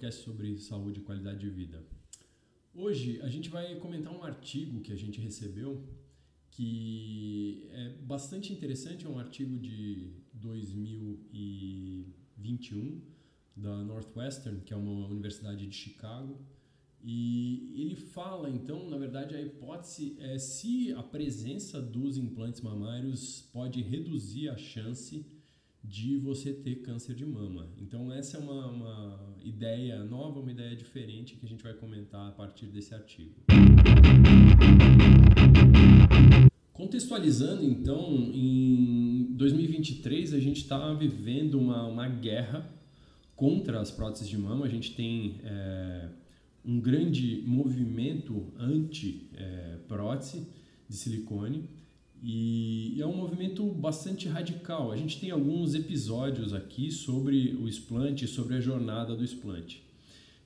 podcast sobre saúde e qualidade de vida. Hoje a gente vai comentar um artigo que a gente recebeu que é bastante interessante, é um artigo de 2021 da Northwestern, que é uma universidade de Chicago, e ele fala então, na verdade, a hipótese é se a presença dos implantes mamários pode reduzir a chance de você ter câncer de mama. Então essa é uma, uma ideia nova, uma ideia diferente que a gente vai comentar a partir desse artigo. Contextualizando, então, em 2023 a gente está vivendo uma, uma guerra contra as próteses de mama. A gente tem é, um grande movimento anti-prótese é, de silicone e é um movimento bastante radical. A gente tem alguns episódios aqui sobre o explante, sobre a jornada do explante.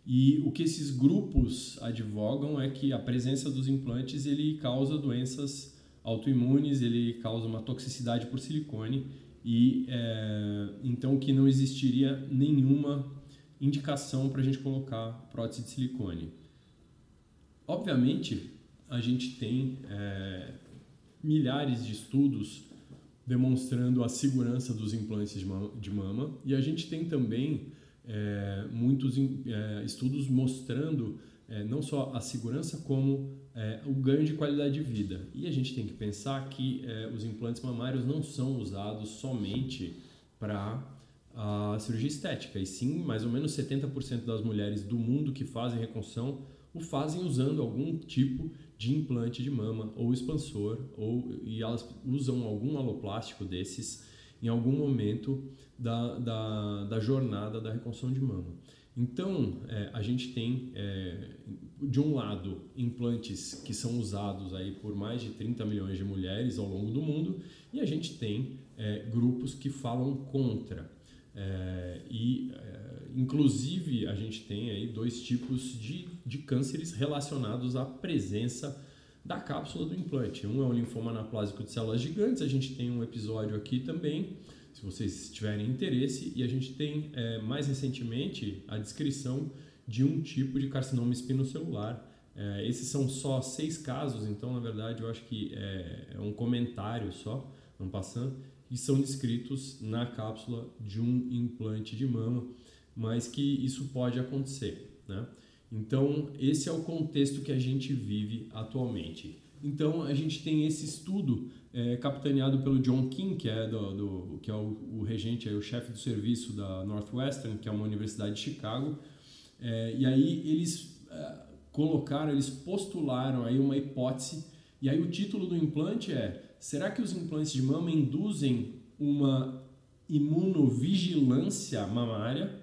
E o que esses grupos advogam é que a presença dos implantes ele causa doenças autoimunes, ele causa uma toxicidade por silicone e é, então que não existiria nenhuma indicação para a gente colocar prótese de silicone. Obviamente, a gente tem é, milhares de estudos demonstrando a segurança dos implantes de mama e a gente tem também é, muitos é, estudos mostrando é, não só a segurança como é, o ganho de qualidade de vida. E a gente tem que pensar que é, os implantes mamários não são usados somente para a cirurgia estética, e sim mais ou menos 70% das mulheres do mundo que fazem reconstrução o fazem usando algum tipo de implante de mama ou expansor, ou, e elas usam algum aloplástico desses em algum momento da, da, da jornada da reconstrução de mama. Então, é, a gente tem, é, de um lado, implantes que são usados aí por mais de 30 milhões de mulheres ao longo do mundo, e a gente tem é, grupos que falam contra. É, e é, Inclusive, a gente tem aí dois tipos de, de cânceres relacionados à presença da cápsula do implante. Um é o linfoma anaplásico de células gigantes, a gente tem um episódio aqui também, se vocês tiverem interesse, e a gente tem é, mais recentemente a descrição de um tipo de carcinoma espinocelular. É, esses são só seis casos, então na verdade eu acho que é, é um comentário só, não passando, e são descritos na cápsula de um implante de mama mas que isso pode acontecer. Né? Então, esse é o contexto que a gente vive atualmente. Então, a gente tem esse estudo é, capitaneado pelo John King, que é, do, do que é o, o regente, é o chefe do serviço da Northwestern, que é uma universidade de Chicago. É, e aí eles é, colocaram, eles postularam aí uma hipótese. E aí o título do implante é: será que os implantes de mama induzem uma imunovigilância mamária?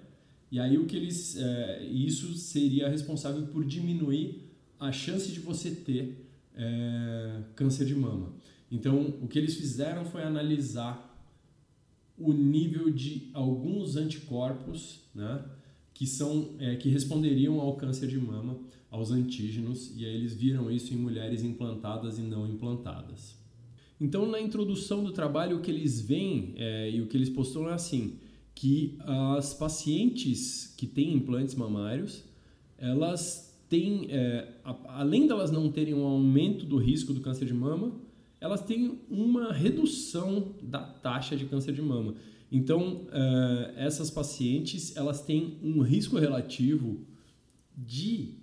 E aí o que eles, é, isso seria responsável por diminuir a chance de você ter é, câncer de mama. Então o que eles fizeram foi analisar o nível de alguns anticorpos, né, que são é, que responderiam ao câncer de mama, aos antígenos, e aí eles viram isso em mulheres implantadas e não implantadas. Então, na introdução do trabalho, o que eles veem é, e o que eles postulam é assim: que as pacientes que têm implantes mamários, elas têm, é, além delas não terem um aumento do risco do câncer de mama, elas têm uma redução da taxa de câncer de mama. Então, é, essas pacientes, elas têm um risco relativo de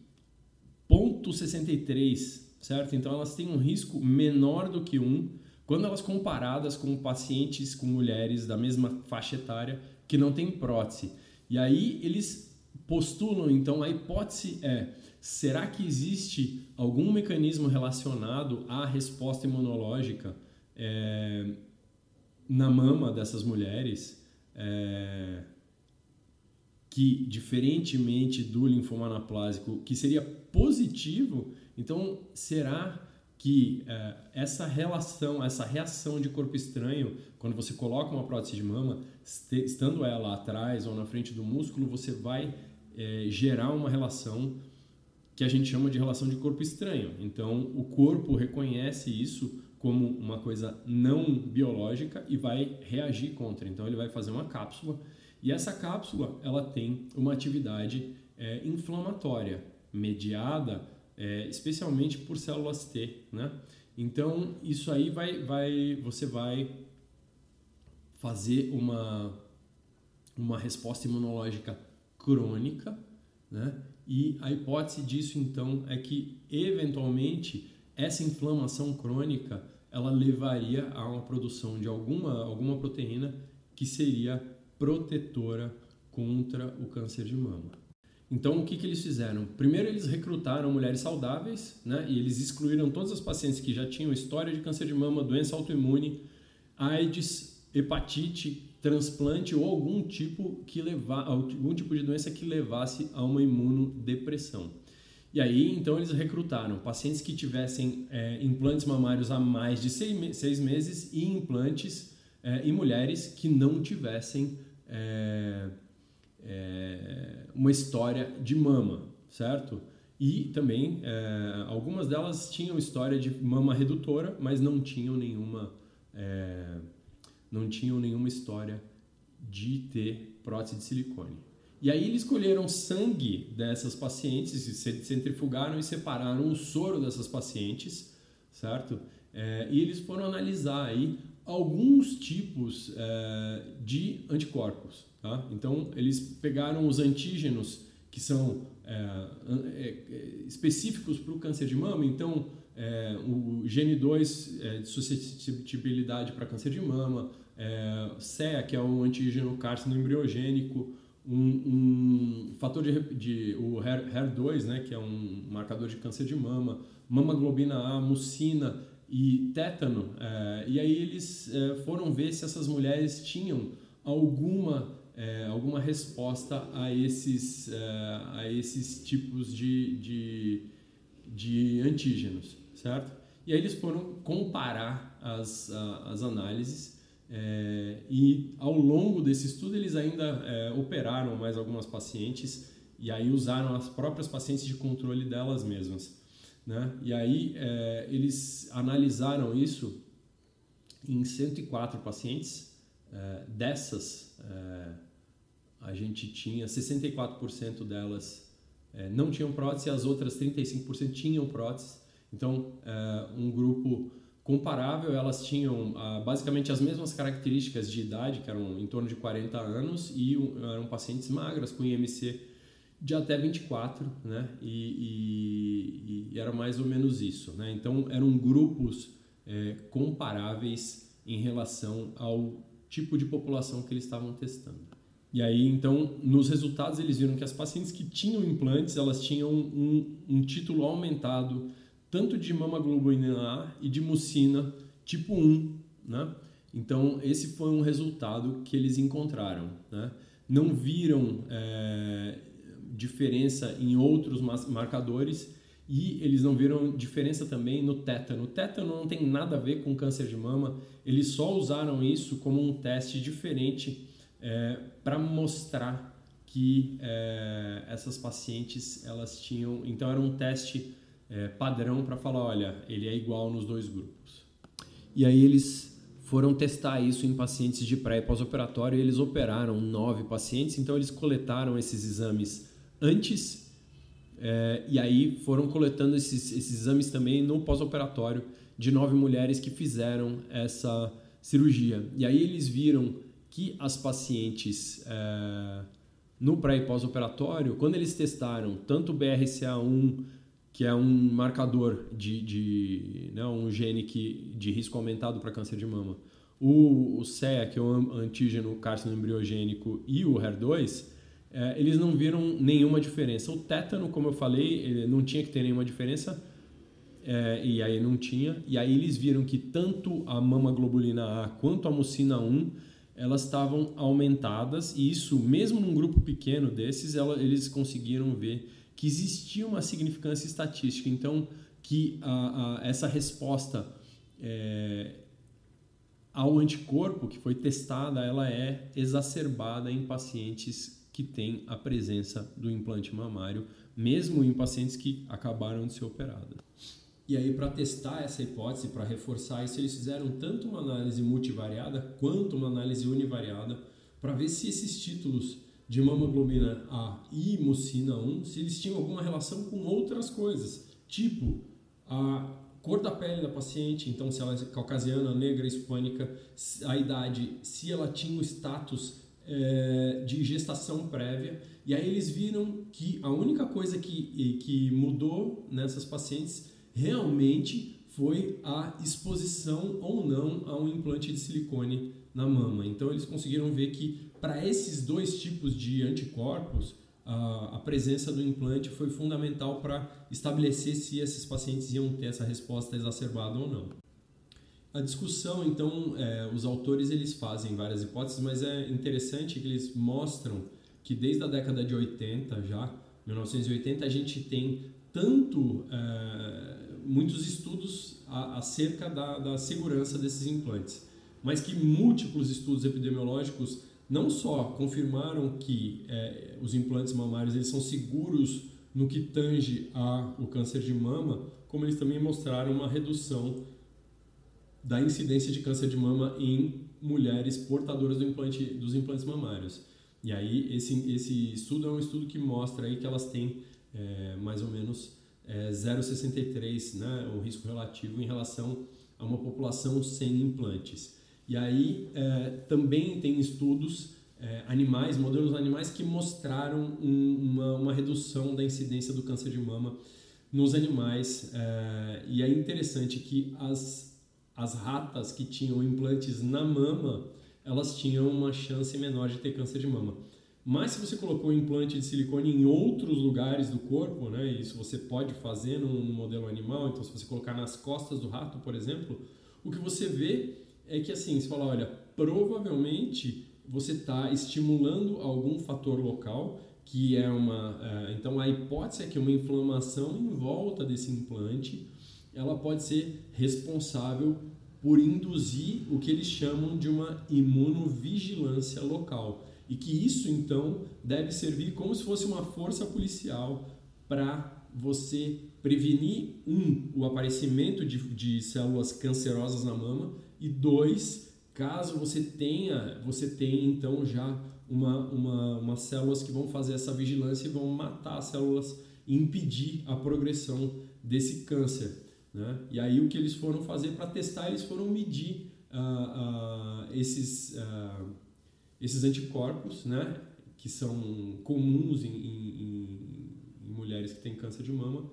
0,63, certo? Então, elas têm um risco menor do que um quando elas comparadas com pacientes com mulheres da mesma faixa etária que não tem prótese. E aí eles postulam, então, a hipótese é: será que existe algum mecanismo relacionado à resposta imunológica é, na mama dessas mulheres? É, que, diferentemente do linfoma anaplásico, que seria positivo, então será que é, essa relação, essa reação de corpo estranho, quando você coloca uma prótese de mama, estando ela atrás ou na frente do músculo, você vai é, gerar uma relação que a gente chama de relação de corpo estranho. Então, o corpo reconhece isso como uma coisa não biológica e vai reagir contra. Então, ele vai fazer uma cápsula e essa cápsula ela tem uma atividade é, inflamatória, mediada é, especialmente por células T, né? Então isso aí vai, vai, você vai fazer uma uma resposta imunológica crônica, né? E a hipótese disso então é que eventualmente essa inflamação crônica ela levaria a uma produção de alguma alguma proteína que seria protetora contra o câncer de mama. Então, o que, que eles fizeram? Primeiro, eles recrutaram mulheres saudáveis, né? E eles excluíram todas as pacientes que já tinham história de câncer de mama, doença autoimune, AIDS, hepatite, transplante ou algum tipo que levar, algum tipo de doença que levasse a uma imunodepressão. E aí, então, eles recrutaram pacientes que tivessem é, implantes mamários há mais de seis, seis meses e implantes é, em mulheres que não tivessem é, é, uma história de mama, certo? E também é, algumas delas tinham história de mama redutora, mas não tinham nenhuma é, não tinham nenhuma história de ter prótese de silicone. E aí eles colheram sangue dessas pacientes, centrifugaram e separaram o soro dessas pacientes, certo? É, e eles foram analisar aí alguns tipos é, de anticorpos. Tá? Então, eles pegaram os antígenos que são é, é, específicos para o câncer de mama, então é, o gene 2 é, de suscetibilidade para câncer de mama, é, CEA, que é um antígeno carcinoembriogênico, um, um fator de, de o HER2, né, que é um marcador de câncer de mama, mamaglobina A, mucina e tétano. É, e aí eles é, foram ver se essas mulheres tinham alguma é, alguma resposta a esses, é, a esses tipos de, de, de antígenos, certo? E aí eles foram comparar as, as análises é, e ao longo desse estudo eles ainda é, operaram mais algumas pacientes e aí usaram as próprias pacientes de controle delas mesmas. Né? E aí é, eles analisaram isso em 104 pacientes. É, dessas, a gente tinha 64% delas é, não tinham prótese, as outras 35% tinham prótese. Então, um grupo comparável, elas tinham ah, basicamente as mesmas características de idade, que eram em torno de 40 anos, e eram pacientes magras com IMC de até 24, né? E, e, e era mais ou menos isso, né? Então eram grupos é, comparáveis em relação ao tipo de população que eles estavam testando. E aí, então, nos resultados eles viram que as pacientes que tinham implantes, elas tinham um, um título aumentado tanto de mamaglobina A e de mucina tipo 1, né? Então, esse foi um resultado que eles encontraram, né? Não viram é, diferença em outros marcadores e eles não viram diferença também no tétano. O tétano não tem nada a ver com câncer de mama, eles só usaram isso como um teste diferente é, para mostrar que é, essas pacientes elas tinham. Então, era um teste é, padrão para falar, olha, ele é igual nos dois grupos. E aí eles foram testar isso em pacientes de pré e pós-operatório e eles operaram nove pacientes, então eles coletaram esses exames antes é, e aí foram coletando esses, esses exames também no pós-operatório de nove mulheres que fizeram essa cirurgia. E aí eles viram que as pacientes é, no pré e pós-operatório, quando eles testaram tanto o BRCA1 que é um marcador de, de né, um gene que, de risco aumentado para câncer de mama. O, o CEA, que é o antígeno carcinoembriogênico, e o HER2, é, eles não viram nenhuma diferença. O tétano, como eu falei, não tinha que ter nenhuma diferença, é, e aí não tinha. E aí eles viram que tanto a mamaglobulina A quanto a mucina 1 elas estavam aumentadas, e isso, mesmo num grupo pequeno desses, ela, eles conseguiram ver que existia uma significância estatística, então que a, a, essa resposta é, ao anticorpo que foi testada, ela é exacerbada em pacientes que têm a presença do implante mamário, mesmo em pacientes que acabaram de ser operados. E aí, para testar essa hipótese, para reforçar isso, eles fizeram tanto uma análise multivariada quanto uma análise univariada para ver se esses títulos de mamaglobina A e mucina 1 se eles tinham alguma relação com outras coisas, tipo a cor da pele da paciente, então se ela é caucasiana, negra, hispânica, a idade, se ela tinha o status é, de gestação prévia. E aí eles viram que a única coisa que, que mudou nessas pacientes realmente foi a exposição ou não a um implante de silicone na mama. Então eles conseguiram ver que para esses dois tipos de anticorpos, a, a presença do implante foi fundamental para estabelecer se esses pacientes iam ter essa resposta exacerbada ou não. A discussão, então, é, os autores eles fazem várias hipóteses, mas é interessante que eles mostram que desde a década de 80 já, 1980, a gente tem tanto é, muitos estudos acerca da, da segurança desses implantes, mas que múltiplos estudos epidemiológicos não só confirmaram que é, os implantes mamários eles são seguros no que tange ao câncer de mama, como eles também mostraram uma redução da incidência de câncer de mama em mulheres portadoras do implante, dos implantes mamários. E aí esse, esse estudo é um estudo que mostra aí que elas têm é, mais ou menos é, 0,63, né, o risco relativo em relação a uma população sem implantes. E aí é, também tem estudos é, animais, modelos animais que mostraram um, uma, uma redução da incidência do câncer de mama nos animais. É, e é interessante que as as ratas que tinham implantes na mama, elas tinham uma chance menor de ter câncer de mama. Mas se você colocou implante de silicone em outros lugares do corpo, né, isso você pode fazer num, modelo animal, então se você colocar nas costas do rato, por exemplo, o que você vê é que assim, você fala, olha, provavelmente você está estimulando algum fator local que é uma, é, então a hipótese é que uma inflamação em volta desse implante ela pode ser responsável por induzir o que eles chamam de uma imunovigilância local. E que isso então deve servir como se fosse uma força policial para você prevenir, um, o aparecimento de, de células cancerosas na mama e dois, caso você tenha, você tenha então já uma, uma, umas células que vão fazer essa vigilância e vão matar as células e impedir a progressão desse câncer. Né? E aí o que eles foram fazer para testar, eles foram medir uh, uh, esses, uh, esses anticorpos, né? que são comuns em, em, em, mulheres que têm câncer de mama.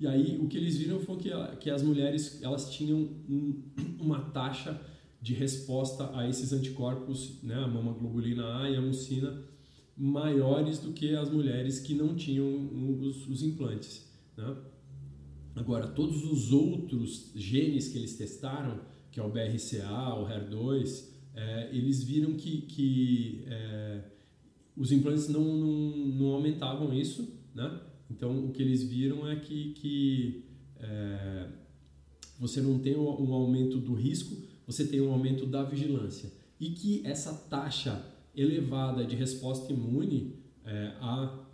E aí o que eles viram foi que, que as mulheres elas tinham um, uma taxa de resposta a esses anticorpos, né? a mamaglobulina A e a mucina, maiores do que as mulheres que não tinham os, os implantes. Né? Agora, todos os outros genes que eles testaram, que é o BRCA, o HER2, é, eles viram que, que é, os implantes não, não, não, aumentavam isso, né? Então, o que eles viram é que, que é, você não tem um aumento do risco, você tem um aumento da vigilância. E que essa taxa elevada de resposta imune é, a,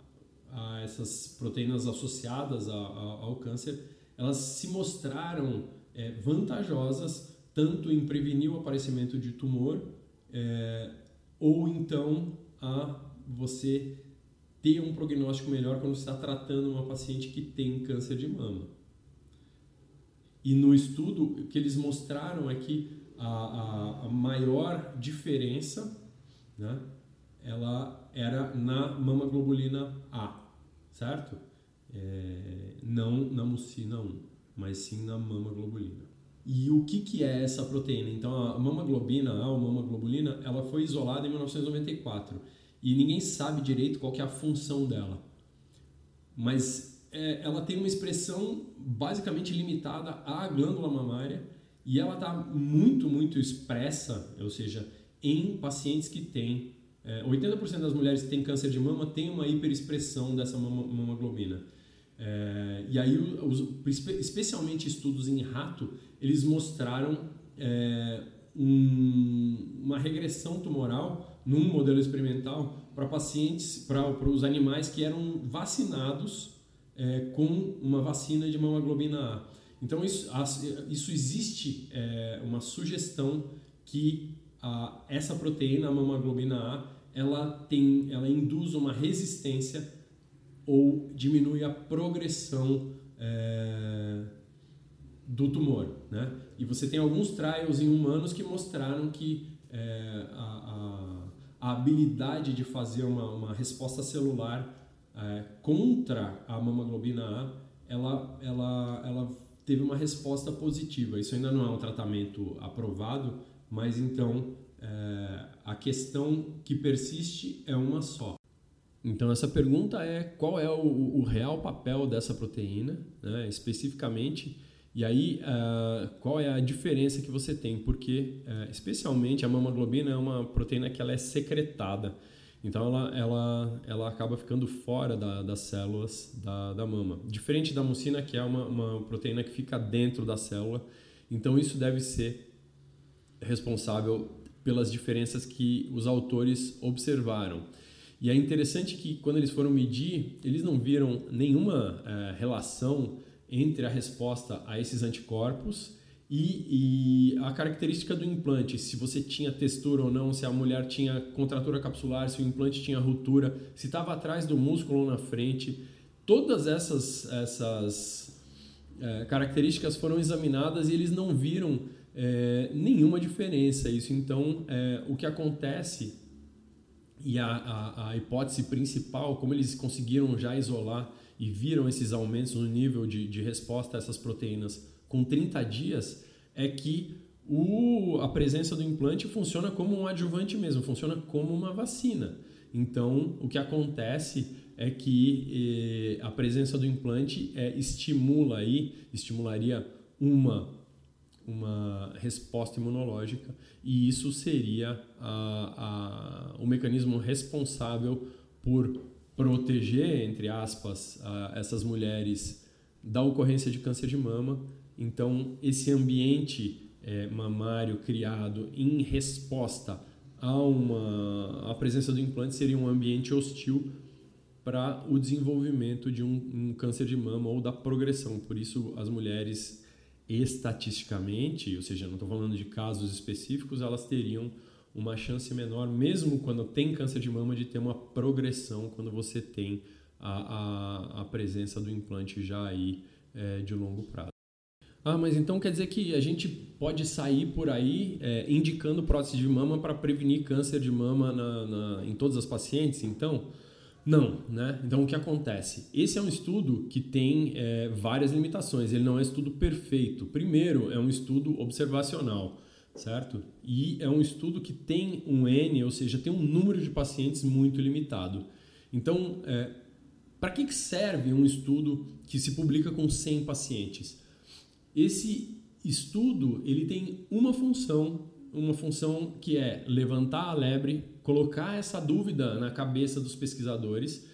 a essas proteínas associadas a, a, ao câncer elas se mostraram é, vantajosas tanto em prevenir o aparecimento de tumor é, ou então a você ter um prognóstico melhor quando está tratando uma paciente que tem câncer de mama. E no estudo, o que eles mostraram é que a, a, a maior diferença né, ela era na mamaglobulina A, certo? é, não na mucina 1, mas sim na mamaglobulina. E o que, que é essa proteína? Então, a mamaglobina, a mamaglobulina, ela foi isolada em 1994 e ninguém sabe direito qual é a função dela. Mas é, ela tem uma expressão basicamente limitada à glândula mamária e ela está muito, muito expressa, ou seja, em pacientes que têm. É, 80% das mulheres que têm câncer de mama têm uma hiperexpressão dessa mamaglobina. É, e aí, os, especialmente estudos em rato, eles mostraram é, um, uma regressão tumoral num modelo experimental para pacientes, para os animais que eram vacinados é, com uma vacina de mamaglobina A. Então, isso, isso existe é, uma sugestão que a, essa proteína, a mamaglobina A, ela tem, ela induz uma resistência ou diminui a progressão é, do tumor, né? E você tem alguns trials em humanos que mostraram que é, a, a, a, habilidade de fazer uma, uma resposta celular é, contra a mamoglobina A, ela, ela, ela teve uma resposta positiva. Isso ainda não é um tratamento aprovado, mas então é, a questão que persiste é uma só. Então essa pergunta é qual é o, o real papel dessa proteína, né, especificamente, e aí uh, qual é a diferença que você tem? Porque uh, especialmente a mamoglobina é uma proteína que ela é secretada, então ela, ela, ela acaba ficando fora da, das células da, da mama. Diferente da mucina, que é uma, uma proteína que fica dentro da célula, então isso deve ser responsável pelas diferenças que os autores observaram. E é interessante que quando eles foram medir, eles não viram nenhuma é, relação entre a resposta a esses anticorpos e, e, a característica do implante, se você tinha textura ou não, se a mulher tinha contratura capsular, se o implante tinha ruptura, se estava atrás do músculo ou na frente. Todas essas, essas é, características foram examinadas e eles não viram é, nenhuma diferença. Isso então, é, o que acontece e a, a, a, hipótese principal, como eles conseguiram já isolar e viram esses aumentos no nível de, de resposta a essas proteínas com 30 dias, é que o, a presença do implante funciona como um adjuvante mesmo, funciona como uma vacina. Então, o que acontece é que eh, a presença do implante é, estimula aí, estimularia uma uma resposta imunológica e isso seria a, a, o mecanismo responsável por proteger, entre aspas, a, essas mulheres da ocorrência de câncer de mama. Então, esse ambiente é, mamário criado em resposta a uma a presença do implante seria um ambiente hostil para o desenvolvimento de um, um câncer de mama ou da progressão. Por isso, as mulheres estatisticamente, ou seja, não estou falando de casos específicos, elas teriam uma chance menor, mesmo quando tem câncer de mama, de ter uma progressão quando você tem a, a, a presença do implante já aí é, de longo prazo. Ah, mas então quer dizer que a gente pode sair por aí é, indicando prótese de mama para prevenir câncer de mama na, na, em todas as pacientes? Então, não, né? Então o que acontece? Esse é um estudo que tem é, várias limitações. Ele não é estudo perfeito. Primeiro, é um estudo observacional, certo? E é um estudo que tem um N, ou seja, tem um número de pacientes muito limitado. Então, é, para que serve um estudo que se publica com 100 pacientes? Esse estudo ele tem uma função, uma função que é levantar a lebre colocar essa dúvida na cabeça dos pesquisadores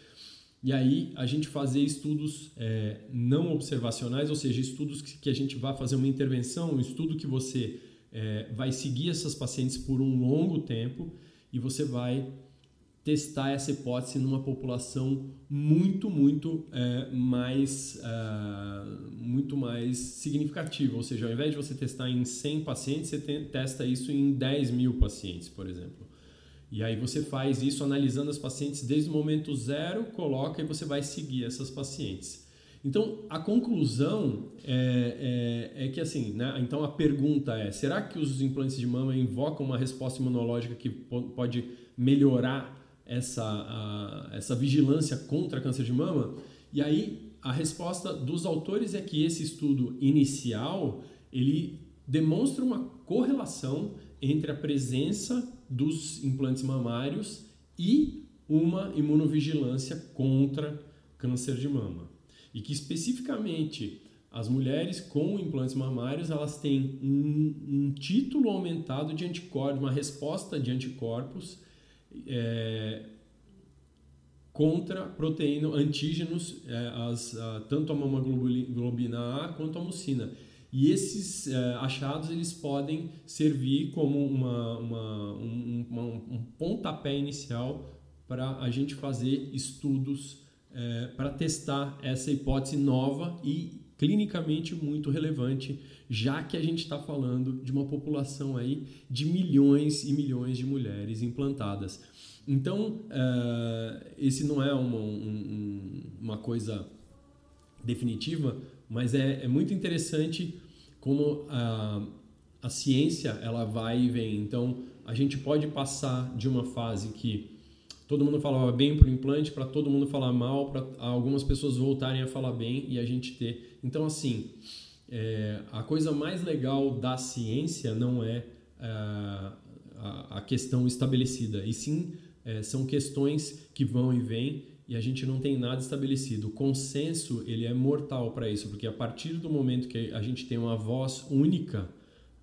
e aí a gente fazer estudos é, não observacionais, ou seja, estudos que, que, a gente vai fazer uma intervenção, um estudo que você é, vai seguir essas pacientes por um longo tempo e você vai testar essa hipótese numa população muito, muito é, mais uh, muito mais significativa. Ou seja, ao invés de você testar em 100 pacientes, você testa isso em 10 mil pacientes, por exemplo. E aí você faz isso analisando as pacientes desde o momento zero, coloca e você vai seguir essas pacientes. Então a conclusão é, é, é, que assim, né? Então a pergunta é: será que os implantes de mama invocam uma resposta imunológica que pode melhorar essa, a, essa vigilância contra câncer de mama? E aí a resposta dos autores é que esse estudo inicial ele demonstra uma correlação entre a presença dos implantes mamários e uma imunovigilância contra câncer de mama. E que especificamente as mulheres com implantes mamários elas têm um, um título aumentado de anticorpos, uma resposta de anticorpos é, contra proteína, antígenos, é, as, a, tanto a mamoglobina A quanto a mucina. E esses uh, achados eles podem servir como uma, uma, um, uma, um pontapé inicial para a gente fazer estudos uh, para testar essa hipótese nova e clinicamente muito relevante, já que a gente está falando de uma população aí de milhões e milhões de mulheres implantadas. Então, uh, esse não é uma, um, uma coisa definitiva, mas é, é muito interessante como a, a ciência ela vai e vem. Então, a gente pode passar de uma fase que todo mundo falava bem para o implante, para todo mundo falar mal, para algumas pessoas voltarem a falar bem e a gente ter. Então, assim, é, a coisa mais legal da ciência não é, é a, a, questão estabelecida, e sim é, são questões que vão e vêm e a gente não tem nada estabelecido. O consenso ele é mortal para isso, porque a partir do momento que a gente tem uma voz única,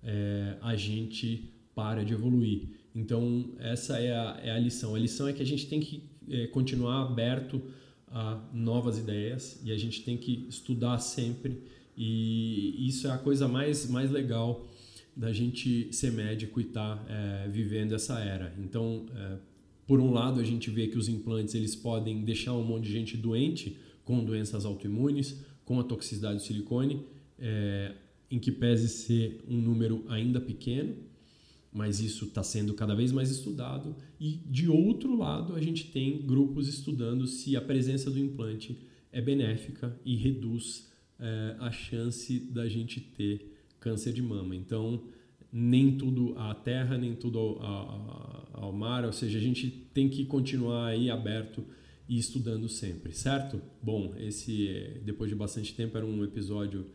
é, a gente para de evoluir. Então, essa é a, é a lição. A lição é que a gente tem que é, continuar aberto a novas ideias e a gente tem que estudar sempre. E isso é a coisa mais, mais legal da gente ser médico e estar tá, é, vivendo essa era. Então, é, por um lado, a gente vê que os implantes eles podem deixar um monte de gente doente com doenças autoimunes, com a toxicidade do silicone, é, em que pese ser um número ainda pequeno, mas isso está sendo cada vez mais estudado. E de outro lado, a gente tem grupos estudando se a presença do implante é benéfica e reduz é, a chance da gente ter câncer de mama. Então, nem tudo à terra, nem tudo ao, ao, ao mar, ou seja, a gente tem que continuar aí aberto e estudando sempre, certo? Bom, esse depois de bastante tempo era um episódio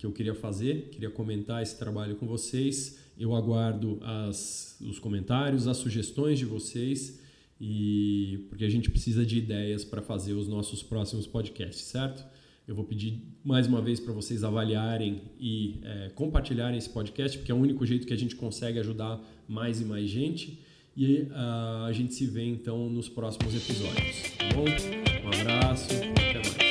que eu queria fazer, queria comentar esse trabalho com vocês. Eu aguardo as, os comentários, as sugestões de vocês e porque a gente precisa de ideias para fazer os nossos próximos podcasts, certo? Eu vou pedir mais uma vez para vocês avaliarem e é, compartilharem esse podcast, porque é o único jeito que a gente consegue ajudar mais e mais gente. E uh, a gente se vê então nos próximos episódios. Tá bom? Um abraço, até mais.